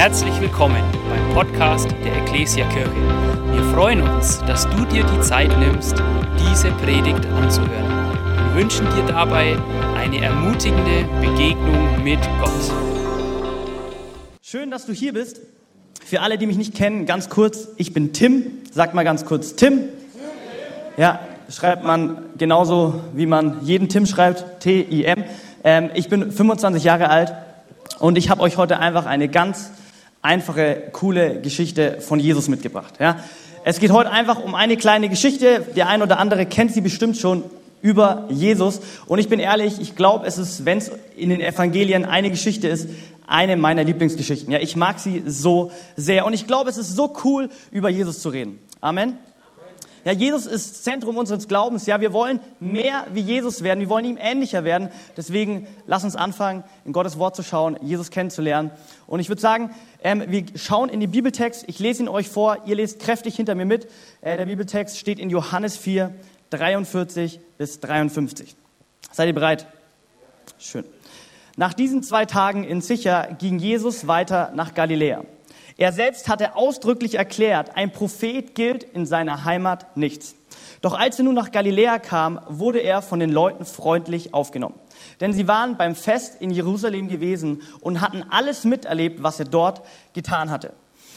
Herzlich willkommen beim Podcast der Ecclesia Kirche. Wir freuen uns, dass du dir die Zeit nimmst, diese Predigt anzuhören. Wir wünschen dir dabei eine ermutigende Begegnung mit Gott. Schön, dass du hier bist. Für alle, die mich nicht kennen, ganz kurz, ich bin Tim. Sag mal ganz kurz Tim. Ja, schreibt man genauso, wie man jeden Tim schreibt, T-I-M. Ähm, ich bin 25 Jahre alt und ich habe euch heute einfach eine ganz einfache, coole Geschichte von Jesus mitgebracht. Ja? Es geht heute einfach um eine kleine Geschichte. Der ein oder andere kennt sie bestimmt schon über Jesus. Und ich bin ehrlich, ich glaube, es ist, wenn es in den Evangelien eine Geschichte ist, eine meiner Lieblingsgeschichten. Ja, ich mag sie so sehr. Und ich glaube, es ist so cool, über Jesus zu reden. Amen. Ja, Jesus ist Zentrum unseres Glaubens. Ja, wir wollen mehr wie Jesus werden. Wir wollen ihm ähnlicher werden. Deswegen lass uns anfangen, in Gottes Wort zu schauen, Jesus kennenzulernen. Und ich würde sagen, ähm, wir schauen in den Bibeltext. Ich lese ihn euch vor. Ihr lest kräftig hinter mir mit. Äh, der Bibeltext steht in Johannes 4, 43 bis 53. Seid ihr bereit? Schön. Nach diesen zwei Tagen in Sicher ging Jesus weiter nach Galiläa. Er selbst hatte ausdrücklich erklärt, ein Prophet gilt in seiner Heimat nichts. Doch als er nun nach Galiläa kam, wurde er von den Leuten freundlich aufgenommen. Denn sie waren beim Fest in Jerusalem gewesen und hatten alles miterlebt, was er dort getan hatte.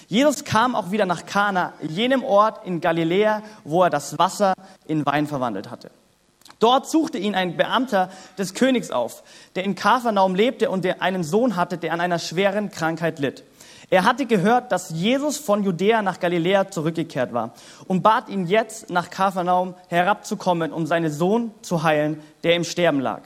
Jesus kam auch wieder nach Kana, jenem Ort in Galiläa, wo er das Wasser in Wein verwandelt hatte. Dort suchte ihn ein Beamter des Königs auf, der in Kapernaum lebte und der einen Sohn hatte, der an einer schweren Krankheit litt. Er hatte gehört, dass Jesus von Judäa nach Galiläa zurückgekehrt war und bat ihn jetzt, nach Kapernaum herabzukommen, um seinen Sohn zu heilen, der im Sterben lag.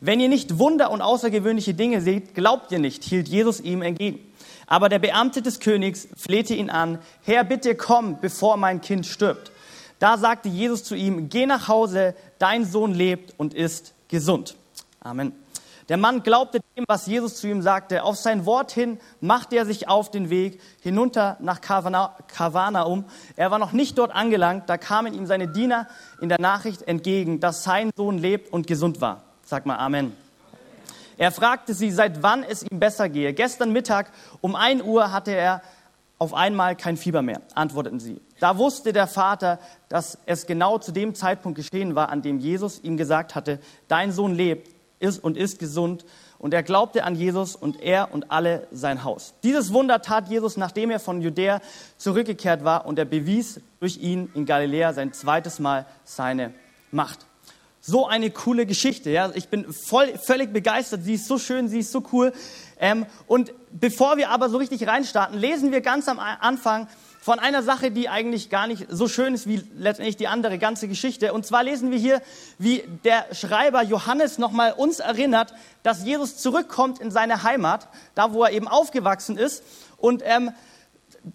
Wenn ihr nicht Wunder und außergewöhnliche Dinge seht, glaubt ihr nicht, hielt Jesus ihm entgegen. Aber der Beamte des Königs flehte ihn an, Herr, bitte komm, bevor mein Kind stirbt. Da sagte Jesus zu ihm, geh nach Hause, dein Sohn lebt und ist gesund. Amen. Der Mann glaubte dem, was Jesus zu ihm sagte. Auf sein Wort hin machte er sich auf den Weg hinunter nach Kavanaum. Er war noch nicht dort angelangt, da kamen ihm seine Diener in der Nachricht entgegen, dass sein Sohn lebt und gesund war. Sag mal Amen. Er fragte sie, seit wann es ihm besser gehe. Gestern Mittag um ein Uhr hatte er auf einmal kein Fieber mehr, antworteten sie. Da wusste der Vater, dass es genau zu dem Zeitpunkt geschehen war, an dem Jesus ihm gesagt hatte, dein Sohn lebt ist und ist gesund. Und er glaubte an Jesus und er und alle sein Haus. Dieses Wunder tat Jesus, nachdem er von Judäa zurückgekehrt war und er bewies durch ihn in Galiläa sein zweites Mal seine Macht. So eine coole Geschichte. Ja? Ich bin voll, völlig begeistert. Sie ist so schön, sie ist so cool. Ähm, und bevor wir aber so richtig reinstarten, lesen wir ganz am Anfang von einer Sache, die eigentlich gar nicht so schön ist wie letztendlich die andere ganze Geschichte. Und zwar lesen wir hier, wie der Schreiber Johannes nochmal uns erinnert, dass Jesus zurückkommt in seine Heimat, da wo er eben aufgewachsen ist. Und ähm,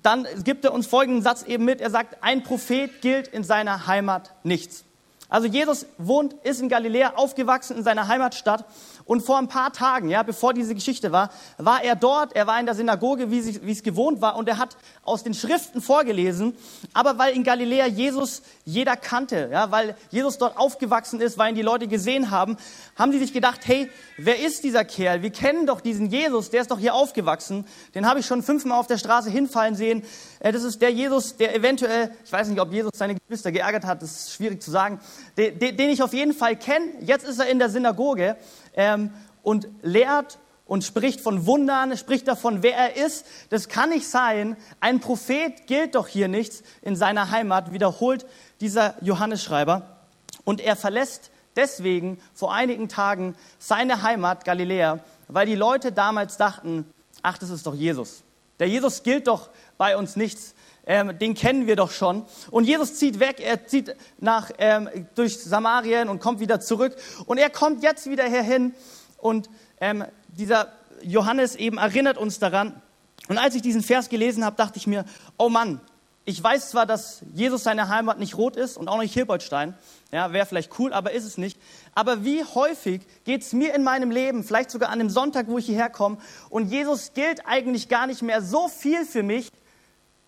dann gibt er uns folgenden Satz eben mit. Er sagt, ein Prophet gilt in seiner Heimat nichts. Also Jesus wohnt, ist in Galiläa aufgewachsen in seiner Heimatstadt und vor ein paar Tagen, ja, bevor diese Geschichte war, war er dort, er war in der Synagoge, wie, sie, wie es gewohnt war, und er hat aus den Schriften vorgelesen. Aber weil in Galiläa Jesus jeder kannte, ja, weil Jesus dort aufgewachsen ist, weil ihn die Leute gesehen haben, haben die sich gedacht, hey, wer ist dieser Kerl? Wir kennen doch diesen Jesus, der ist doch hier aufgewachsen. Den habe ich schon fünfmal auf der Straße hinfallen sehen. Äh, das ist der Jesus, der eventuell, ich weiß nicht, ob Jesus seine Geschwister geärgert hat, das ist schwierig zu sagen, den, den ich auf jeden Fall kenne. Jetzt ist er in der Synagoge ähm, und lehrt und spricht von Wundern, spricht davon, wer er ist. Das kann nicht sein. Ein Prophet gilt doch hier nichts in seiner Heimat, wiederholt dieser Johannesschreiber. Und er verlässt deswegen vor einigen Tagen seine Heimat Galiläa, weil die Leute damals dachten, ach, das ist doch Jesus. Der Jesus gilt doch bei uns nichts. Ähm, den kennen wir doch schon. Und Jesus zieht weg, er zieht nach, ähm, durch Samarien und kommt wieder zurück. Und er kommt jetzt wieder hierhin. Und ähm, dieser Johannes eben erinnert uns daran. Und als ich diesen Vers gelesen habe, dachte ich mir, oh Mann, ich weiß zwar, dass Jesus seine Heimat nicht rot ist und auch nicht Hilbertstein. Ja, wäre vielleicht cool, aber ist es nicht. Aber wie häufig geht es mir in meinem Leben, vielleicht sogar an dem Sonntag, wo ich hierher komme, und Jesus gilt eigentlich gar nicht mehr so viel für mich,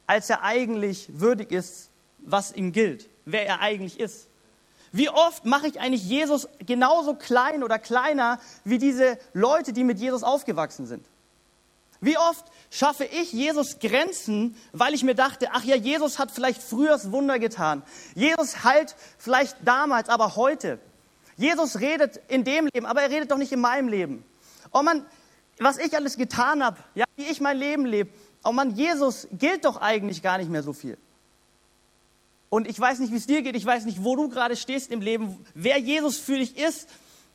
als er eigentlich würdig ist, was ihm gilt, wer er eigentlich ist. Wie oft mache ich eigentlich Jesus genauso klein oder kleiner wie diese Leute, die mit Jesus aufgewachsen sind? Wie oft schaffe ich Jesus Grenzen, weil ich mir dachte, ach ja, Jesus hat vielleicht früher das Wunder getan. Jesus heilt vielleicht damals, aber heute. Jesus redet in dem Leben, aber er redet doch nicht in meinem Leben. Oh man, was ich alles getan habe, ja, wie ich mein Leben lebe. Oh man, Jesus gilt doch eigentlich gar nicht mehr so viel. Und ich weiß nicht, wie es dir geht, ich weiß nicht, wo du gerade stehst im Leben, wer Jesus für dich ist,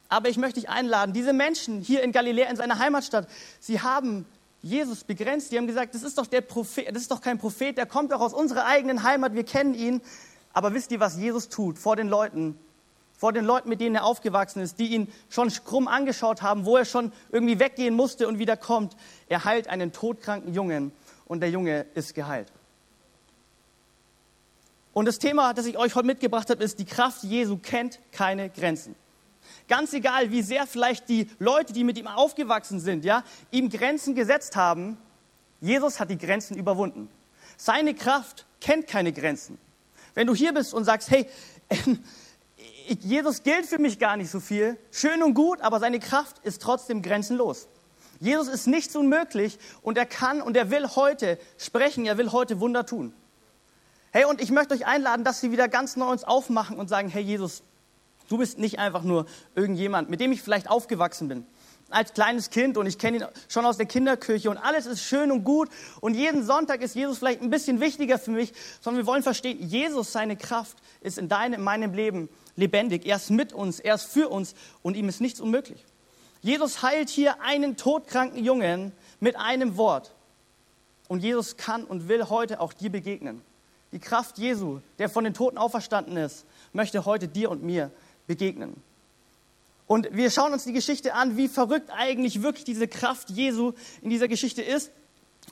aber ich möchte dich einladen. Diese Menschen hier in Galiläa, in seiner Heimatstadt, sie haben Jesus begrenzt. Die haben gesagt, das ist doch der Prophet, das ist doch kein Prophet, der kommt doch aus unserer eigenen Heimat, wir kennen ihn. Aber wisst ihr, was Jesus tut vor den Leuten? Vor den Leuten, mit denen er aufgewachsen ist, die ihn schon krumm angeschaut haben, wo er schon irgendwie weggehen musste und wieder kommt. Er heilt einen todkranken Jungen und der Junge ist geheilt. Und das Thema, das ich euch heute mitgebracht habe, ist, die Kraft Jesu kennt keine Grenzen. Ganz egal, wie sehr vielleicht die Leute, die mit ihm aufgewachsen sind, ja, ihm Grenzen gesetzt haben, Jesus hat die Grenzen überwunden. Seine Kraft kennt keine Grenzen. Wenn du hier bist und sagst, hey, Jesus gilt für mich gar nicht so viel, schön und gut, aber seine Kraft ist trotzdem grenzenlos. Jesus ist nichts unmöglich und er kann und er will heute sprechen, er will heute Wunder tun. Hey, und ich möchte euch einladen, dass Sie wieder ganz neu uns aufmachen und sagen, hey Jesus, Du bist nicht einfach nur irgendjemand, mit dem ich vielleicht aufgewachsen bin. Als kleines Kind und ich kenne ihn schon aus der Kinderkirche und alles ist schön und gut und jeden Sonntag ist Jesus vielleicht ein bisschen wichtiger für mich, sondern wir wollen verstehen, Jesus, seine Kraft ist in deinem, in meinem Leben lebendig. Er ist mit uns, er ist für uns und ihm ist nichts unmöglich. Jesus heilt hier einen todkranken Jungen mit einem Wort. Und Jesus kann und will heute auch dir begegnen. Die Kraft Jesu, der von den Toten auferstanden ist, möchte heute dir und mir begegnen. Und wir schauen uns die Geschichte an, wie verrückt eigentlich wirklich diese Kraft Jesu in dieser Geschichte ist.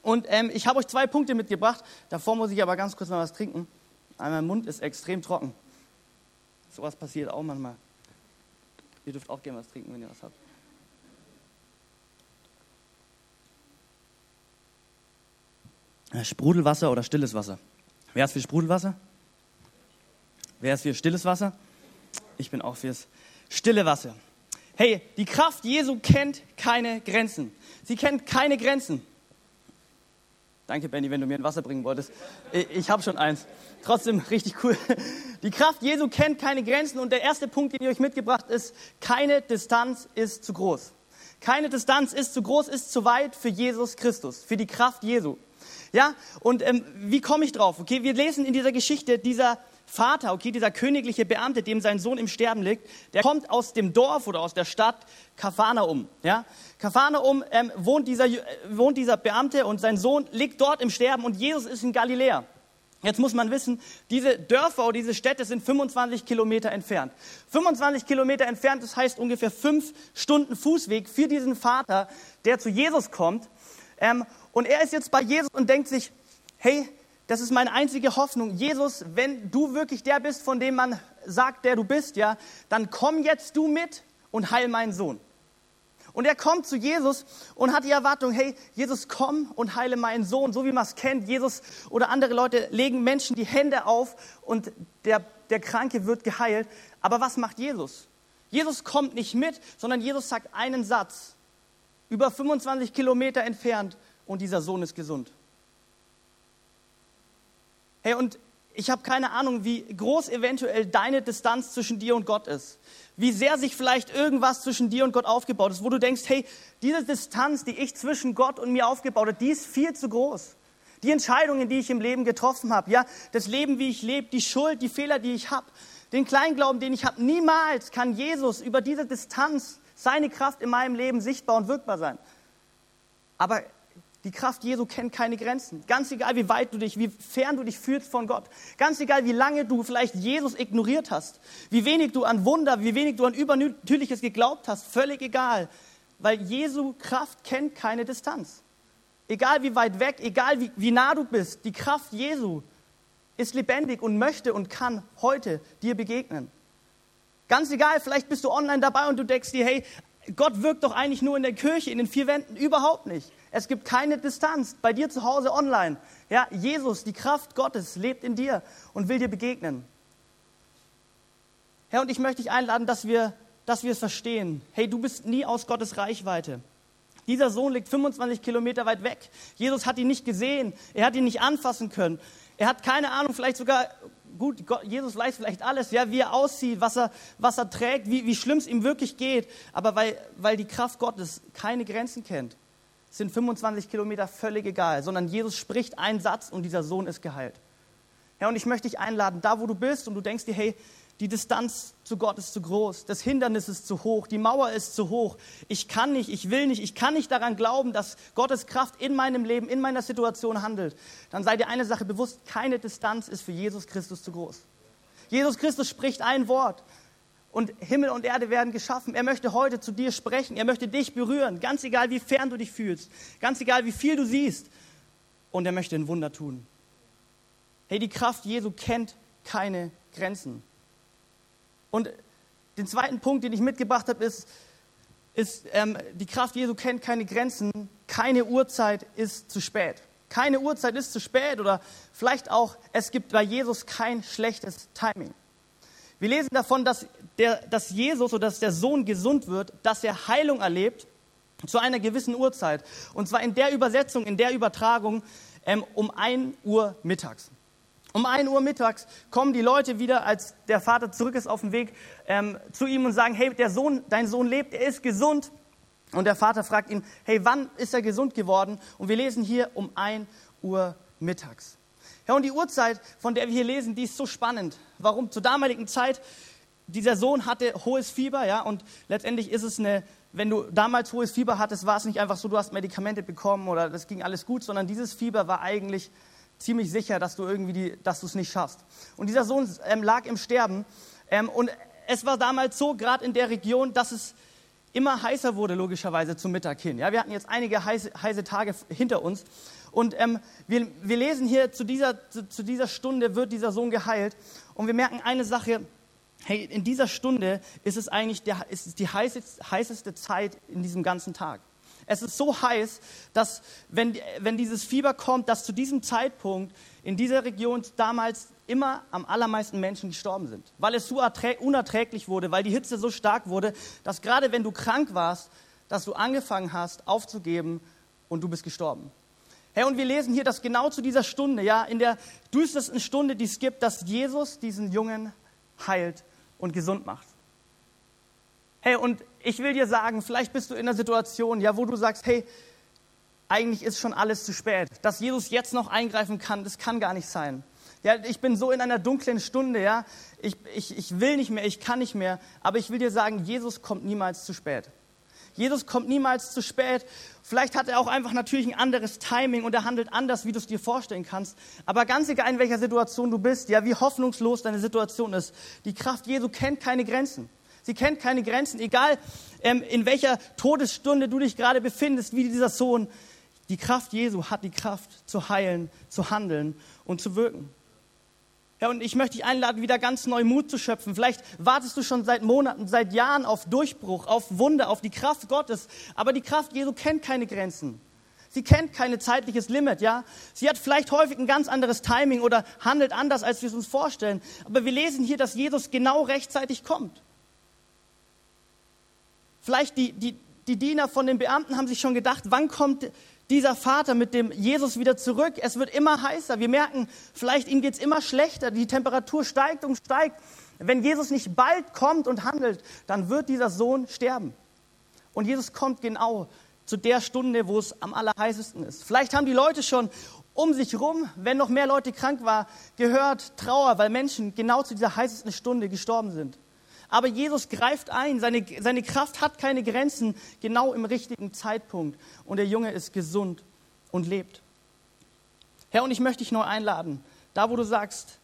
Und ähm, ich habe euch zwei Punkte mitgebracht. Davor muss ich aber ganz kurz mal was trinken. Mein Mund ist extrem trocken. Sowas passiert auch manchmal. Ihr dürft auch gerne was trinken, wenn ihr was habt. Äh, Sprudelwasser oder stilles Wasser? Wer ist für Sprudelwasser? Wer ist für stilles Wasser? Ich bin auch fürs stille Wasser. Hey, die Kraft Jesu kennt keine Grenzen. Sie kennt keine Grenzen. Danke, Benny, wenn du mir ein Wasser bringen wolltest. Ich habe schon eins. Trotzdem richtig cool. Die Kraft Jesu kennt keine Grenzen und der erste Punkt, den ich euch mitgebracht ist, keine Distanz ist zu groß. Keine Distanz ist zu groß, ist zu weit für Jesus Christus, für die Kraft Jesu. Ja, und ähm, wie komme ich drauf? Okay, wir lesen in dieser Geschichte, dieser Vater, okay, dieser königliche Beamte, dem sein Sohn im Sterben liegt, der kommt aus dem Dorf oder aus der Stadt Kapharnaum. Ja? Kapharnaum ähm, wohnt, dieser, äh, wohnt dieser Beamte und sein Sohn liegt dort im Sterben und Jesus ist in Galiläa. Jetzt muss man wissen, diese Dörfer oder diese Städte sind 25 Kilometer entfernt. 25 Kilometer entfernt, das heißt ungefähr fünf Stunden Fußweg für diesen Vater, der zu Jesus kommt. Ähm, und er ist jetzt bei Jesus und denkt sich, hey, das ist meine einzige Hoffnung. Jesus, wenn du wirklich der bist, von dem man sagt, der du bist, ja, dann komm jetzt du mit und heil meinen Sohn. Und er kommt zu Jesus und hat die Erwartung, hey, Jesus, komm und heile meinen Sohn. So wie man es kennt, Jesus oder andere Leute legen Menschen die Hände auf und der, der Kranke wird geheilt. Aber was macht Jesus? Jesus kommt nicht mit, sondern Jesus sagt einen Satz. Über 25 Kilometer entfernt und dieser Sohn ist gesund. Hey, und ich habe keine Ahnung, wie groß eventuell deine Distanz zwischen dir und Gott ist. Wie sehr sich vielleicht irgendwas zwischen dir und Gott aufgebaut ist, wo du denkst, hey, diese Distanz, die ich zwischen Gott und mir aufgebaut habe, die ist viel zu groß. Die Entscheidungen, die ich im Leben getroffen habe, ja, das Leben, wie ich lebe, die Schuld, die Fehler, die ich habe, den Kleinglauben, den ich habe, niemals kann Jesus über diese Distanz seine Kraft in meinem Leben sichtbar und wirkbar sein. Aber die Kraft Jesu kennt keine Grenzen. Ganz egal, wie weit du dich, wie fern du dich fühlst von Gott. Ganz egal, wie lange du vielleicht Jesus ignoriert hast. Wie wenig du an Wunder, wie wenig du an Übernatürliches geglaubt hast. Völlig egal. Weil Jesu Kraft kennt keine Distanz. Egal wie weit weg, egal wie, wie nah du bist. Die Kraft Jesu ist lebendig und möchte und kann heute dir begegnen. Ganz egal, vielleicht bist du online dabei und du denkst dir, hey, Gott wirkt doch eigentlich nur in der Kirche, in den vier Wänden. Überhaupt nicht. Es gibt keine Distanz bei dir zu Hause online. Ja, Jesus, die Kraft Gottes lebt in dir und will dir begegnen. Herr, und ich möchte dich einladen, dass wir, dass wir es verstehen. Hey, du bist nie aus Gottes Reichweite. Dieser Sohn liegt 25 Kilometer weit weg. Jesus hat ihn nicht gesehen. Er hat ihn nicht anfassen können. Er hat keine Ahnung, vielleicht sogar, gut, Gott, Jesus weiß vielleicht alles, ja, wie er aussieht, was er, was er trägt, wie, wie schlimm es ihm wirklich geht. Aber weil, weil die Kraft Gottes keine Grenzen kennt, sind 25 Kilometer völlig egal, sondern Jesus spricht einen Satz und dieser Sohn ist geheilt. Ja, und ich möchte dich einladen, da wo du bist und du denkst dir, hey, die Distanz zu Gott ist zu groß, das Hindernis ist zu hoch, die Mauer ist zu hoch. Ich kann nicht, ich will nicht, ich kann nicht daran glauben, dass Gottes Kraft in meinem Leben, in meiner Situation handelt. Dann sei dir eine Sache bewusst, keine Distanz ist für Jesus Christus zu groß. Jesus Christus spricht ein Wort und Himmel und Erde werden geschaffen. Er möchte heute zu dir sprechen, er möchte dich berühren, ganz egal wie fern du dich fühlst, ganz egal wie viel du siehst. Und er möchte ein Wunder tun. Hey, die Kraft Jesu kennt keine Grenzen. Und den zweiten Punkt, den ich mitgebracht habe, ist, ist ähm, die Kraft Jesu kennt keine Grenzen. Keine Uhrzeit ist zu spät. Keine Uhrzeit ist zu spät oder vielleicht auch, es gibt bei Jesus kein schlechtes Timing. Wir lesen davon, dass, der, dass Jesus oder dass der Sohn gesund wird, dass er Heilung erlebt zu einer gewissen Uhrzeit. Und zwar in der Übersetzung, in der Übertragung ähm, um 1 Uhr mittags. Um 1 Uhr mittags kommen die Leute wieder, als der Vater zurück ist auf dem Weg, ähm, zu ihm und sagen, hey, der Sohn, dein Sohn lebt, er ist gesund. Und der Vater fragt ihn, hey, wann ist er gesund geworden? Und wir lesen hier um 1 Uhr mittags. Ja, und die Uhrzeit, von der wir hier lesen, die ist so spannend. Warum? Zur damaligen Zeit, dieser Sohn hatte hohes Fieber, ja, und letztendlich ist es eine, wenn du damals hohes Fieber hattest, war es nicht einfach so, du hast Medikamente bekommen oder das ging alles gut, sondern dieses Fieber war eigentlich ziemlich sicher, dass du irgendwie die, dass du es nicht schaffst. Und dieser Sohn ähm, lag im Sterben. Ähm, und es war damals so, gerade in der Region, dass es immer heißer wurde, logischerweise zum Mittag hin. Ja, wir hatten jetzt einige heiße, heiße Tage hinter uns. Und ähm, wir, wir, lesen hier, zu dieser, zu, zu dieser Stunde wird dieser Sohn geheilt. Und wir merken eine Sache, hey, in dieser Stunde ist es eigentlich der, ist die heißeste, heißeste Zeit in diesem ganzen Tag. Es ist so heiß, dass wenn, wenn dieses Fieber kommt, dass zu diesem Zeitpunkt in dieser Region damals immer am allermeisten Menschen gestorben sind, weil es so unerträglich wurde, weil die Hitze so stark wurde, dass gerade wenn du krank warst, dass du angefangen hast aufzugeben und du bist gestorben. Hey, und wir lesen hier, dass genau zu dieser Stunde, ja, in der düstersten Stunde, die es gibt, dass Jesus diesen Jungen heilt und gesund macht. Hey, und ich will dir sagen, vielleicht bist du in einer Situation, ja, wo du sagst, hey, eigentlich ist schon alles zu spät. Dass Jesus jetzt noch eingreifen kann, das kann gar nicht sein. Ja, ich bin so in einer dunklen Stunde, ja. Ich, ich, ich will nicht mehr, ich kann nicht mehr. Aber ich will dir sagen, Jesus kommt niemals zu spät. Jesus kommt niemals zu spät. Vielleicht hat er auch einfach natürlich ein anderes Timing und er handelt anders, wie du es dir vorstellen kannst. Aber ganz egal, in welcher Situation du bist, ja, wie hoffnungslos deine Situation ist, die Kraft Jesu kennt keine Grenzen. Sie kennt keine Grenzen, egal ähm, in welcher Todesstunde du dich gerade befindest, wie dieser Sohn. Die Kraft Jesu hat die Kraft zu heilen, zu handeln und zu wirken. Ja, und ich möchte dich einladen, wieder ganz neu Mut zu schöpfen. Vielleicht wartest du schon seit Monaten, seit Jahren auf Durchbruch, auf Wunder, auf die Kraft Gottes. Aber die Kraft Jesu kennt keine Grenzen. Sie kennt kein zeitliches Limit, ja. Sie hat vielleicht häufig ein ganz anderes Timing oder handelt anders, als wir es uns vorstellen. Aber wir lesen hier, dass Jesus genau rechtzeitig kommt. Vielleicht die, die, die Diener von den Beamten haben sich schon gedacht, wann kommt dieser Vater mit dem Jesus wieder zurück? Es wird immer heißer. Wir merken, vielleicht ihm geht es immer schlechter. Die Temperatur steigt und steigt. Wenn Jesus nicht bald kommt und handelt, dann wird dieser Sohn sterben. Und Jesus kommt genau zu der Stunde, wo es am allerheißesten ist. Vielleicht haben die Leute schon um sich rum, wenn noch mehr Leute krank waren, gehört Trauer, weil Menschen genau zu dieser heißesten Stunde gestorben sind. Aber Jesus greift ein. Seine, seine Kraft hat keine Grenzen, genau im richtigen Zeitpunkt. Und der Junge ist gesund und lebt. Herr, und ich möchte dich neu einladen, da wo du sagst,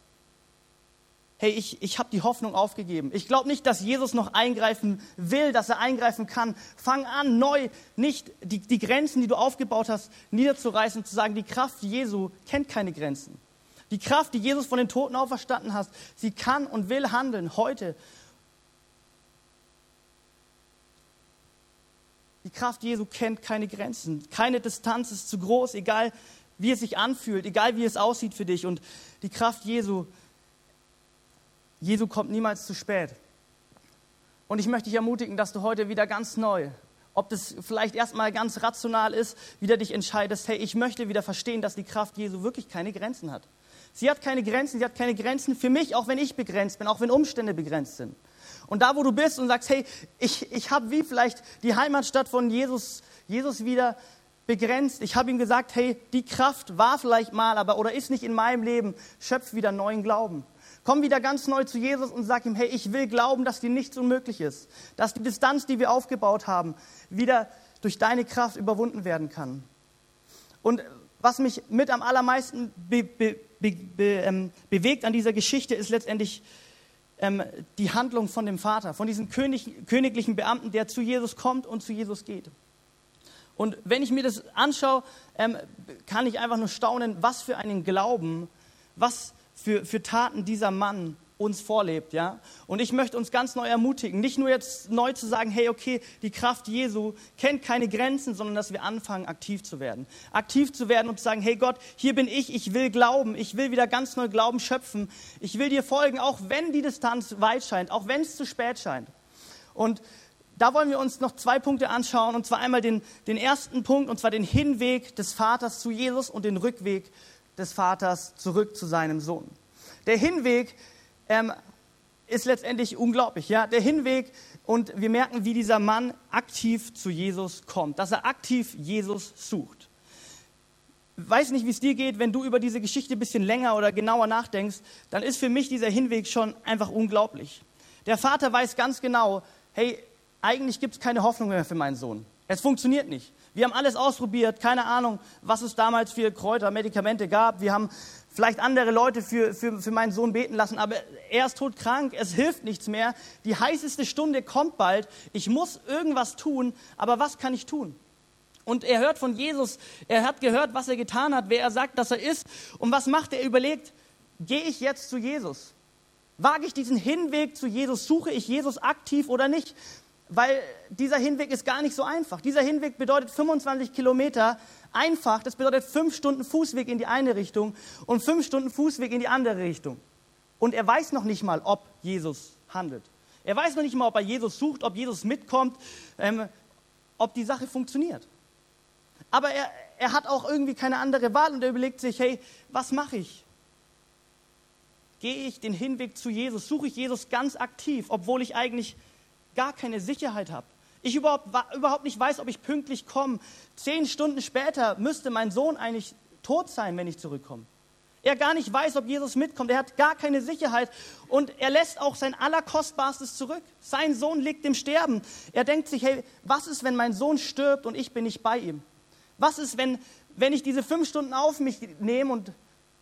hey, ich, ich habe die Hoffnung aufgegeben. Ich glaube nicht, dass Jesus noch eingreifen will, dass er eingreifen kann. Fang an, neu nicht die, die Grenzen, die du aufgebaut hast, niederzureißen und zu sagen, die Kraft Jesu kennt keine Grenzen. Die Kraft, die Jesus von den Toten auferstanden hat, sie kann und will handeln heute Die Kraft Jesu kennt keine Grenzen. Keine Distanz ist zu groß, egal wie es sich anfühlt, egal wie es aussieht für dich. Und die Kraft Jesu, Jesu kommt niemals zu spät. Und ich möchte dich ermutigen, dass du heute wieder ganz neu ob das vielleicht erstmal ganz rational ist, wieder dich entscheidest, hey, ich möchte wieder verstehen, dass die Kraft Jesu wirklich keine Grenzen hat. Sie hat keine Grenzen, sie hat keine Grenzen für mich, auch wenn ich begrenzt bin, auch wenn Umstände begrenzt sind. Und da, wo du bist und sagst, hey, ich, ich habe wie vielleicht die Heimatstadt von Jesus, Jesus wieder begrenzt. Ich habe ihm gesagt, hey, die Kraft war vielleicht mal, aber oder ist nicht in meinem Leben. Schöpf wieder neuen Glauben. Komm wieder ganz neu zu Jesus und sag ihm, hey, ich will glauben, dass dir nichts unmöglich ist. Dass die Distanz, die wir aufgebaut haben, wieder durch deine Kraft überwunden werden kann. Und was mich mit am allermeisten be, be, be, ähm, bewegt an dieser Geschichte, ist letztendlich ähm, die Handlung von dem Vater, von diesem König, königlichen Beamten, der zu Jesus kommt und zu Jesus geht. Und wenn ich mir das anschaue, ähm, kann ich einfach nur staunen, was für einen Glauben, was für, für Taten dieser Mann uns vorlebt, ja. Und ich möchte uns ganz neu ermutigen, nicht nur jetzt neu zu sagen, hey, okay, die Kraft Jesu kennt keine Grenzen, sondern dass wir anfangen, aktiv zu werden. Aktiv zu werden und zu sagen, hey Gott, hier bin ich, ich will glauben, ich will wieder ganz neu Glauben schöpfen, ich will dir folgen, auch wenn die Distanz weit scheint, auch wenn es zu spät scheint. Und da wollen wir uns noch zwei Punkte anschauen, und zwar einmal den, den ersten Punkt, und zwar den Hinweg des Vaters zu Jesus und den Rückweg des Vaters zurück zu seinem Sohn. Der Hinweg ähm, ist letztendlich unglaublich. Ja? Der Hinweg und wir merken, wie dieser Mann aktiv zu Jesus kommt, dass er aktiv Jesus sucht. Weiß nicht, wie es dir geht, wenn du über diese Geschichte ein bisschen länger oder genauer nachdenkst, dann ist für mich dieser Hinweg schon einfach unglaublich. Der Vater weiß ganz genau, hey, eigentlich gibt es keine Hoffnung mehr für meinen Sohn. Es funktioniert nicht. Wir haben alles ausprobiert, keine Ahnung, was es damals für Kräuter, Medikamente gab. Wir haben vielleicht andere Leute für, für, für meinen Sohn beten lassen, aber er ist todkrank, es hilft nichts mehr. Die heißeste Stunde kommt bald. Ich muss irgendwas tun, aber was kann ich tun? Und er hört von Jesus, er hat gehört, was er getan hat, wer er sagt, dass er ist. Und was macht er? Er überlegt, gehe ich jetzt zu Jesus? Wage ich diesen Hinweg zu Jesus? Suche ich Jesus aktiv oder nicht? Weil dieser Hinweg ist gar nicht so einfach. Dieser Hinweg bedeutet 25 Kilometer einfach. Das bedeutet fünf Stunden Fußweg in die eine Richtung und fünf Stunden Fußweg in die andere Richtung. Und er weiß noch nicht mal, ob Jesus handelt. Er weiß noch nicht mal, ob er Jesus sucht, ob Jesus mitkommt, ähm, ob die Sache funktioniert. Aber er, er hat auch irgendwie keine andere Wahl und er überlegt sich, hey, was mache ich? Gehe ich den Hinweg zu Jesus? Suche ich Jesus ganz aktiv, obwohl ich eigentlich gar keine Sicherheit habe. Ich überhaupt, überhaupt nicht weiß, ob ich pünktlich komme. Zehn Stunden später müsste mein Sohn eigentlich tot sein, wenn ich zurückkomme. Er gar nicht weiß, ob Jesus mitkommt. Er hat gar keine Sicherheit und er lässt auch sein Allerkostbarstes zurück. Sein Sohn liegt im Sterben. Er denkt sich, hey, was ist, wenn mein Sohn stirbt und ich bin nicht bei ihm? Was ist, wenn, wenn ich diese fünf Stunden auf mich nehme und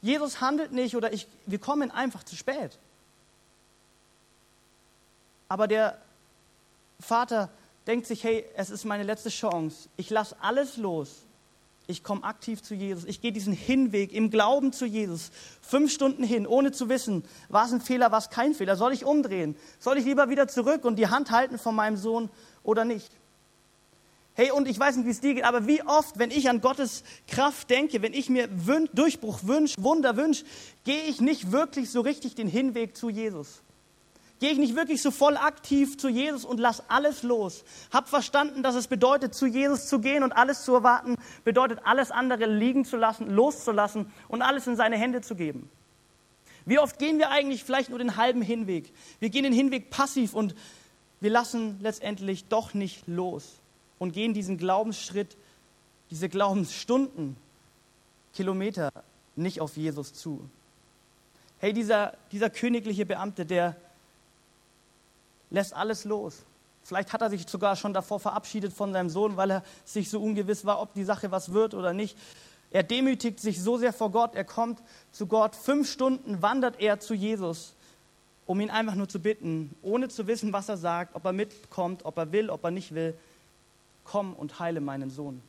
Jesus handelt nicht oder ich, wir kommen einfach zu spät? Aber der Vater denkt sich, hey, es ist meine letzte Chance. Ich lasse alles los. Ich komme aktiv zu Jesus. Ich gehe diesen Hinweg im Glauben zu Jesus. Fünf Stunden hin, ohne zu wissen, war es ein Fehler, war es kein Fehler. Soll ich umdrehen? Soll ich lieber wieder zurück und die Hand halten von meinem Sohn oder nicht? Hey, und ich weiß nicht, wie es dir geht, aber wie oft, wenn ich an Gottes Kraft denke, wenn ich mir Durchbruch wünsche, Wunder wünsche, gehe ich nicht wirklich so richtig den Hinweg zu Jesus. Gehe ich nicht wirklich so voll aktiv zu Jesus und lass alles los? Hab verstanden, dass es bedeutet, zu Jesus zu gehen und alles zu erwarten, bedeutet, alles andere liegen zu lassen, loszulassen und alles in seine Hände zu geben. Wie oft gehen wir eigentlich vielleicht nur den halben Hinweg? Wir gehen den Hinweg passiv und wir lassen letztendlich doch nicht los und gehen diesen Glaubensschritt, diese Glaubensstunden, Kilometer nicht auf Jesus zu. Hey, dieser, dieser königliche Beamte, der lässt alles los. Vielleicht hat er sich sogar schon davor verabschiedet von seinem Sohn, weil er sich so ungewiss war, ob die Sache was wird oder nicht. Er demütigt sich so sehr vor Gott, er kommt zu Gott. Fünf Stunden wandert er zu Jesus, um ihn einfach nur zu bitten, ohne zu wissen, was er sagt, ob er mitkommt, ob er will, ob er nicht will. Komm und heile meinen Sohn.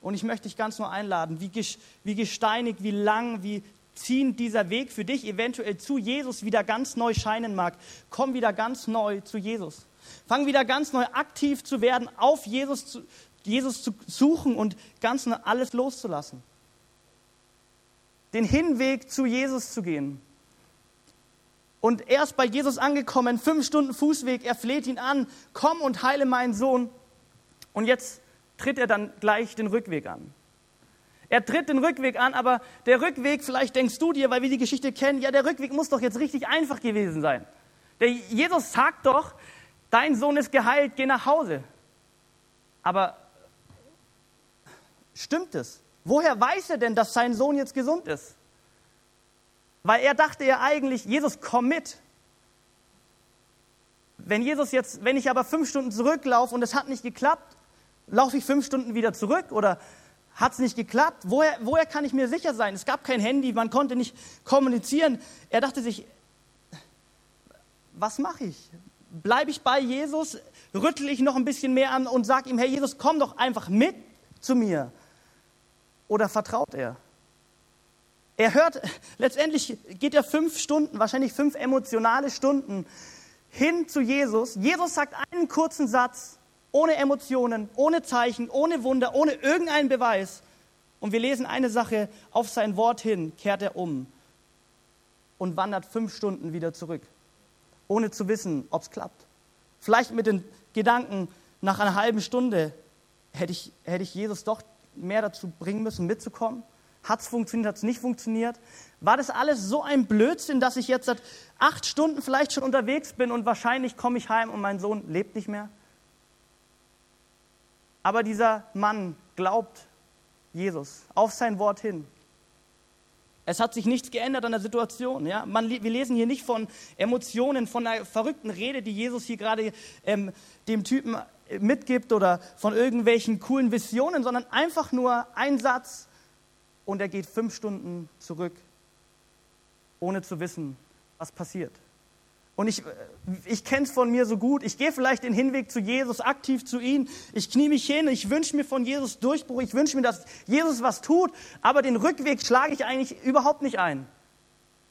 Und ich möchte dich ganz nur einladen, wie, gesteinigt, wie lang, wie ziehen dieser Weg für dich eventuell zu Jesus wieder ganz neu scheinen mag, komm wieder ganz neu zu Jesus. Fang wieder ganz neu aktiv zu werden, auf Jesus zu, Jesus zu suchen und ganz neu alles loszulassen. Den Hinweg zu Jesus zu gehen. Und erst bei Jesus angekommen, fünf Stunden Fußweg, er fleht ihn an, komm und heile meinen Sohn. Und jetzt tritt er dann gleich den Rückweg an. Er tritt den Rückweg an, aber der Rückweg, vielleicht denkst du dir, weil wir die Geschichte kennen, ja, der Rückweg muss doch jetzt richtig einfach gewesen sein. Der Jesus sagt doch, dein Sohn ist geheilt, geh nach Hause. Aber stimmt es? Woher weiß er denn, dass sein Sohn jetzt gesund ist? Weil er dachte ja eigentlich, Jesus, komm mit. Wenn Jesus jetzt, wenn ich aber fünf Stunden zurücklaufe und es hat nicht geklappt, laufe ich fünf Stunden wieder zurück oder hat es nicht geklappt? Woher, woher kann ich mir sicher sein? Es gab kein Handy, man konnte nicht kommunizieren. Er dachte sich, was mache ich? Bleibe ich bei Jesus? Rüttle ich noch ein bisschen mehr an und sage ihm, Herr Jesus, komm doch einfach mit zu mir. Oder vertraut er? Er hört, letztendlich geht er fünf Stunden, wahrscheinlich fünf emotionale Stunden hin zu Jesus. Jesus sagt einen kurzen Satz ohne Emotionen, ohne Zeichen, ohne Wunder, ohne irgendeinen Beweis. Und wir lesen eine Sache, auf sein Wort hin kehrt er um und wandert fünf Stunden wieder zurück, ohne zu wissen, ob es klappt. Vielleicht mit den Gedanken, nach einer halben Stunde hätte ich, hätte ich Jesus doch mehr dazu bringen müssen, mitzukommen. Hat es funktioniert, hat es nicht funktioniert? War das alles so ein Blödsinn, dass ich jetzt seit acht Stunden vielleicht schon unterwegs bin und wahrscheinlich komme ich heim und mein Sohn lebt nicht mehr? Aber dieser Mann glaubt Jesus auf sein Wort hin. Es hat sich nichts geändert an der Situation. Ja? Man, wir lesen hier nicht von Emotionen, von einer verrückten Rede, die Jesus hier gerade ähm, dem Typen äh, mitgibt oder von irgendwelchen coolen Visionen, sondern einfach nur ein Satz und er geht fünf Stunden zurück, ohne zu wissen, was passiert. Und ich, ich kenne es von mir so gut. Ich gehe vielleicht den Hinweg zu Jesus, aktiv zu ihm. Ich knie mich hin, ich wünsche mir von Jesus Durchbruch. Ich wünsche mir, dass Jesus was tut. Aber den Rückweg schlage ich eigentlich überhaupt nicht ein.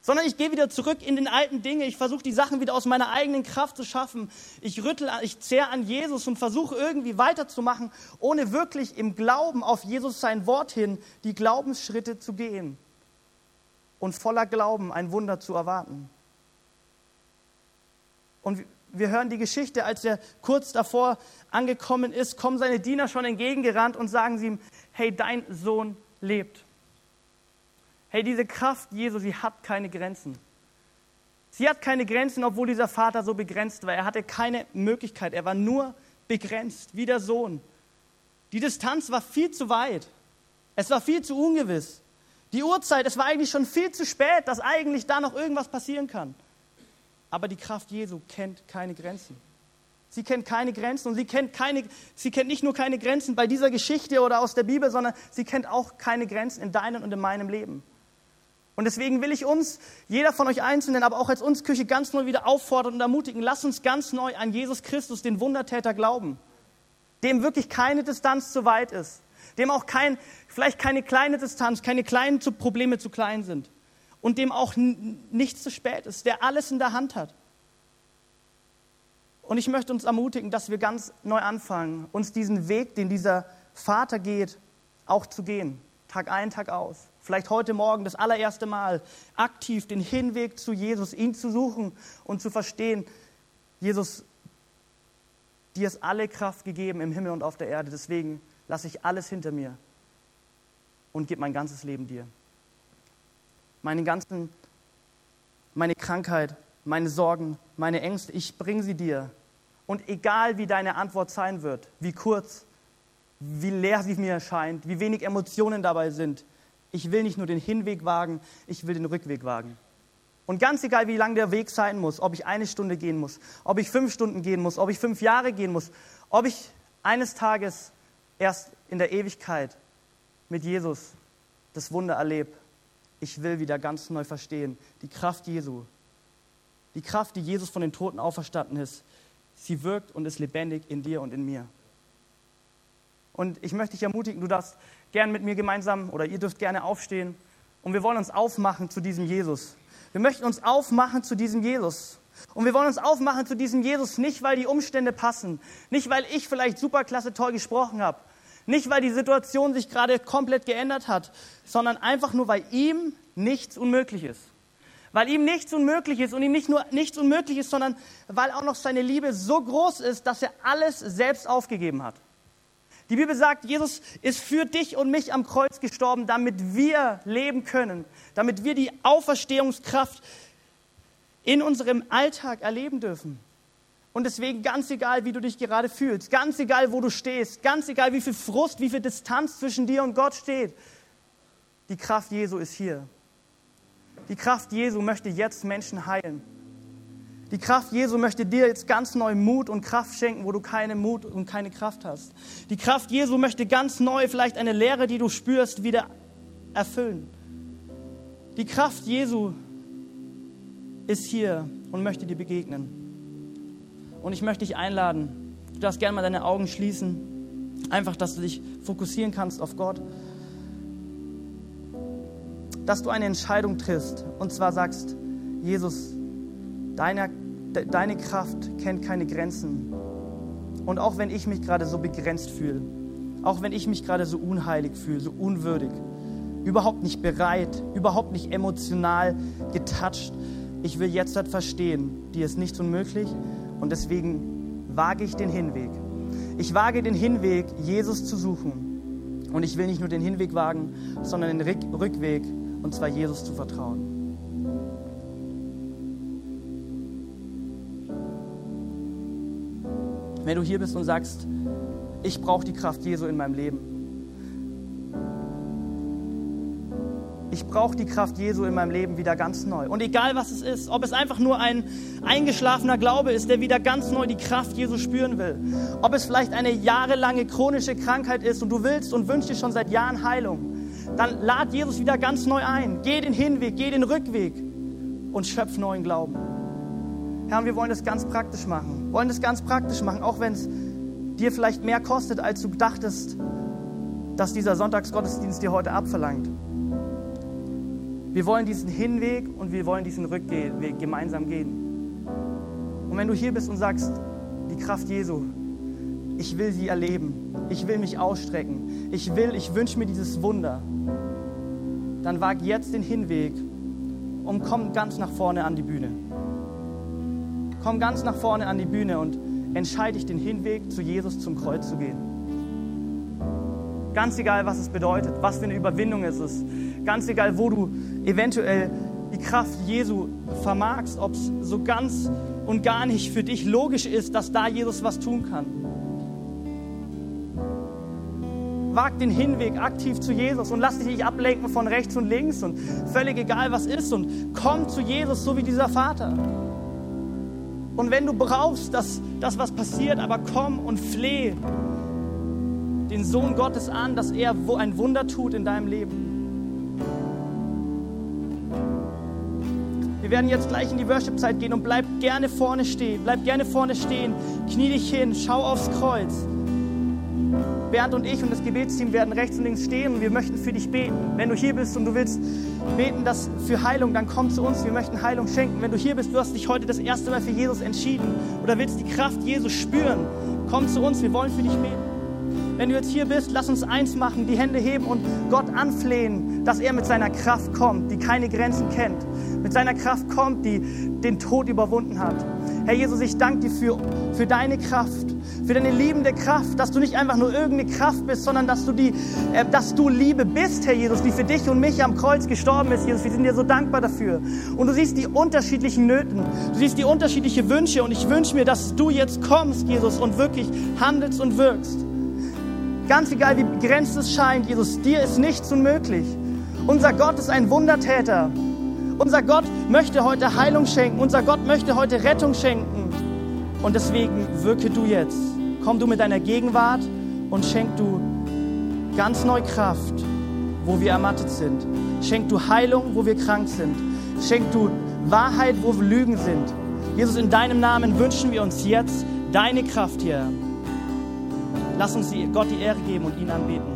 Sondern ich gehe wieder zurück in den alten Dinge. Ich versuche die Sachen wieder aus meiner eigenen Kraft zu schaffen. Ich rüttel, ich zehre an Jesus und versuche irgendwie weiterzumachen, ohne wirklich im Glauben auf Jesus sein Wort hin die Glaubensschritte zu gehen. Und voller Glauben ein Wunder zu erwarten. Und wir hören die Geschichte, als er kurz davor angekommen ist, kommen seine Diener schon entgegengerannt und sagen sie ihm, hey, dein Sohn lebt. Hey, diese Kraft Jesu, sie hat keine Grenzen. Sie hat keine Grenzen, obwohl dieser Vater so begrenzt war. Er hatte keine Möglichkeit. Er war nur begrenzt, wie der Sohn. Die Distanz war viel zu weit. Es war viel zu ungewiss. Die Uhrzeit, es war eigentlich schon viel zu spät, dass eigentlich da noch irgendwas passieren kann. Aber die Kraft Jesu kennt keine Grenzen. Sie kennt keine Grenzen und sie kennt, keine, sie kennt nicht nur keine Grenzen bei dieser Geschichte oder aus der Bibel, sondern sie kennt auch keine Grenzen in deinem und in meinem Leben. Und deswegen will ich uns, jeder von euch Einzelnen, aber auch als uns Küche ganz neu wieder auffordern und ermutigen, lasst uns ganz neu an Jesus Christus, den Wundertäter, glauben, dem wirklich keine Distanz zu weit ist, dem auch kein, vielleicht keine kleine Distanz, keine kleinen Probleme zu klein sind und dem auch nichts zu spät ist, der alles in der Hand hat. Und ich möchte uns ermutigen, dass wir ganz neu anfangen, uns diesen Weg, den dieser Vater geht, auch zu gehen. Tag ein, Tag aus. Vielleicht heute Morgen das allererste Mal aktiv den Hinweg zu Jesus, ihn zu suchen und zu verstehen, Jesus, dir ist alle Kraft gegeben im Himmel und auf der Erde. Deswegen lasse ich alles hinter mir und gebe mein ganzes Leben dir meine ganzen, meine Krankheit, meine Sorgen, meine Ängste, ich bringe sie dir. Und egal wie deine Antwort sein wird, wie kurz, wie leer sie mir erscheint, wie wenig Emotionen dabei sind, ich will nicht nur den Hinweg wagen, ich will den Rückweg wagen. Und ganz egal, wie lang der Weg sein muss, ob ich eine Stunde gehen muss, ob ich fünf Stunden gehen muss, ob ich fünf Jahre gehen muss, ob ich eines Tages erst in der Ewigkeit mit Jesus das Wunder erlebe, ich will wieder ganz neu verstehen, die Kraft Jesu, die Kraft, die Jesus von den Toten auferstanden ist, sie wirkt und ist lebendig in dir und in mir. Und ich möchte dich ermutigen, du darfst gern mit mir gemeinsam oder ihr dürft gerne aufstehen und wir wollen uns aufmachen zu diesem Jesus. Wir möchten uns aufmachen zu diesem Jesus. Und wir wollen uns aufmachen zu diesem Jesus nicht, weil die Umstände passen, nicht weil ich vielleicht superklasse toll gesprochen habe, nicht, weil die Situation sich gerade komplett geändert hat, sondern einfach nur, weil ihm nichts unmöglich ist. Weil ihm nichts unmöglich ist und ihm nicht nur nichts unmöglich ist, sondern weil auch noch seine Liebe so groß ist, dass er alles selbst aufgegeben hat. Die Bibel sagt, Jesus ist für dich und mich am Kreuz gestorben, damit wir leben können, damit wir die Auferstehungskraft in unserem Alltag erleben dürfen. Und deswegen ganz egal, wie du dich gerade fühlst, ganz egal, wo du stehst, ganz egal, wie viel Frust, wie viel Distanz zwischen dir und Gott steht, die Kraft Jesu ist hier. Die Kraft Jesu möchte jetzt Menschen heilen. Die Kraft Jesu möchte dir jetzt ganz neu Mut und Kraft schenken, wo du keine Mut und keine Kraft hast. Die Kraft Jesu möchte ganz neu vielleicht eine Lehre, die du spürst, wieder erfüllen. Die Kraft Jesu ist hier und möchte dir begegnen. Und ich möchte dich einladen, du darfst gerne mal deine Augen schließen, einfach, dass du dich fokussieren kannst auf Gott. Dass du eine Entscheidung triffst und zwar sagst, Jesus, Deine, deine Kraft kennt keine Grenzen. Und auch wenn ich mich gerade so begrenzt fühle, auch wenn ich mich gerade so unheilig fühle, so unwürdig, überhaupt nicht bereit, überhaupt nicht emotional getoucht, ich will jetzt das verstehen, dir ist nichts unmöglich und deswegen wage ich den Hinweg. Ich wage den Hinweg, Jesus zu suchen. Und ich will nicht nur den Hinweg wagen, sondern den Rückweg, und zwar Jesus zu vertrauen. Wenn du hier bist und sagst, ich brauche die Kraft Jesu in meinem Leben. Ich brauche die Kraft Jesu in meinem Leben wieder ganz neu. Und egal was es ist, ob es einfach nur ein eingeschlafener Glaube ist, der wieder ganz neu die Kraft Jesu spüren will, ob es vielleicht eine jahrelange chronische Krankheit ist und du willst und wünschst dir schon seit Jahren Heilung, dann lad Jesus wieder ganz neu ein. Geh den Hinweg, geh den Rückweg und schöpf neuen Glauben. Herr, wir wollen das ganz praktisch machen. Wollen das ganz praktisch machen, auch wenn es dir vielleicht mehr kostet, als du dachtest, dass dieser Sonntagsgottesdienst dir heute abverlangt. Wir wollen diesen Hinweg und wir wollen diesen Rückweg gemeinsam gehen. Und wenn du hier bist und sagst, die Kraft Jesu, ich will sie erleben, ich will mich ausstrecken, ich will, ich wünsche mir dieses Wunder, dann wag jetzt den Hinweg und komm ganz nach vorne an die Bühne. Komm ganz nach vorne an die Bühne und entscheide dich, den Hinweg zu Jesus zum Kreuz zu gehen. Ganz egal, was es bedeutet, was für eine Überwindung es ist. Ganz egal, wo du eventuell die Kraft Jesu vermagst, ob es so ganz und gar nicht für dich logisch ist, dass da Jesus was tun kann. Wag den Hinweg aktiv zu Jesus und lass dich nicht ablenken von rechts und links und völlig egal, was ist und komm zu Jesus, so wie dieser Vater. Und wenn du brauchst, dass das was passiert, aber komm und fleh den Sohn Gottes an, dass er ein Wunder tut in deinem Leben. Wir werden jetzt gleich in die Worship-Zeit gehen und bleib gerne vorne stehen. Bleib gerne vorne stehen. Knie dich hin, schau aufs Kreuz. Bernd und ich und das Gebetsteam werden rechts und links stehen und wir möchten für dich beten. Wenn du hier bist und du willst beten dass für Heilung, dann komm zu uns. Wir möchten Heilung schenken. Wenn du hier bist, du hast dich heute das erste Mal für Jesus entschieden oder willst die Kraft Jesus spüren, komm zu uns. Wir wollen für dich beten. Wenn du jetzt hier bist, lass uns eins machen, die Hände heben und Gott anflehen, dass er mit seiner Kraft kommt, die keine Grenzen kennt. Mit seiner Kraft kommt, die den Tod überwunden hat. Herr Jesus, ich danke dir für, für deine Kraft, für deine liebende Kraft, dass du nicht einfach nur irgendeine Kraft bist, sondern dass du, die, äh, dass du Liebe bist, Herr Jesus, die für dich und mich am Kreuz gestorben ist, Jesus. Wir sind dir so dankbar dafür. Und du siehst die unterschiedlichen Nöten, du siehst die unterschiedlichen Wünsche und ich wünsche mir, dass du jetzt kommst, Jesus, und wirklich handelst und wirkst. Ganz egal, wie begrenzt es scheint, Jesus, dir ist nichts unmöglich. Unser Gott ist ein Wundertäter. Unser Gott möchte heute Heilung schenken. Unser Gott möchte heute Rettung schenken. Und deswegen wirke du jetzt. Komm du mit deiner Gegenwart und schenk du ganz neu Kraft, wo wir ermattet sind. Schenk du Heilung, wo wir krank sind. Schenk du Wahrheit, wo wir Lügen sind. Jesus, in deinem Namen wünschen wir uns jetzt deine Kraft hier. Lass uns Gott die Ehre geben und ihn anbeten.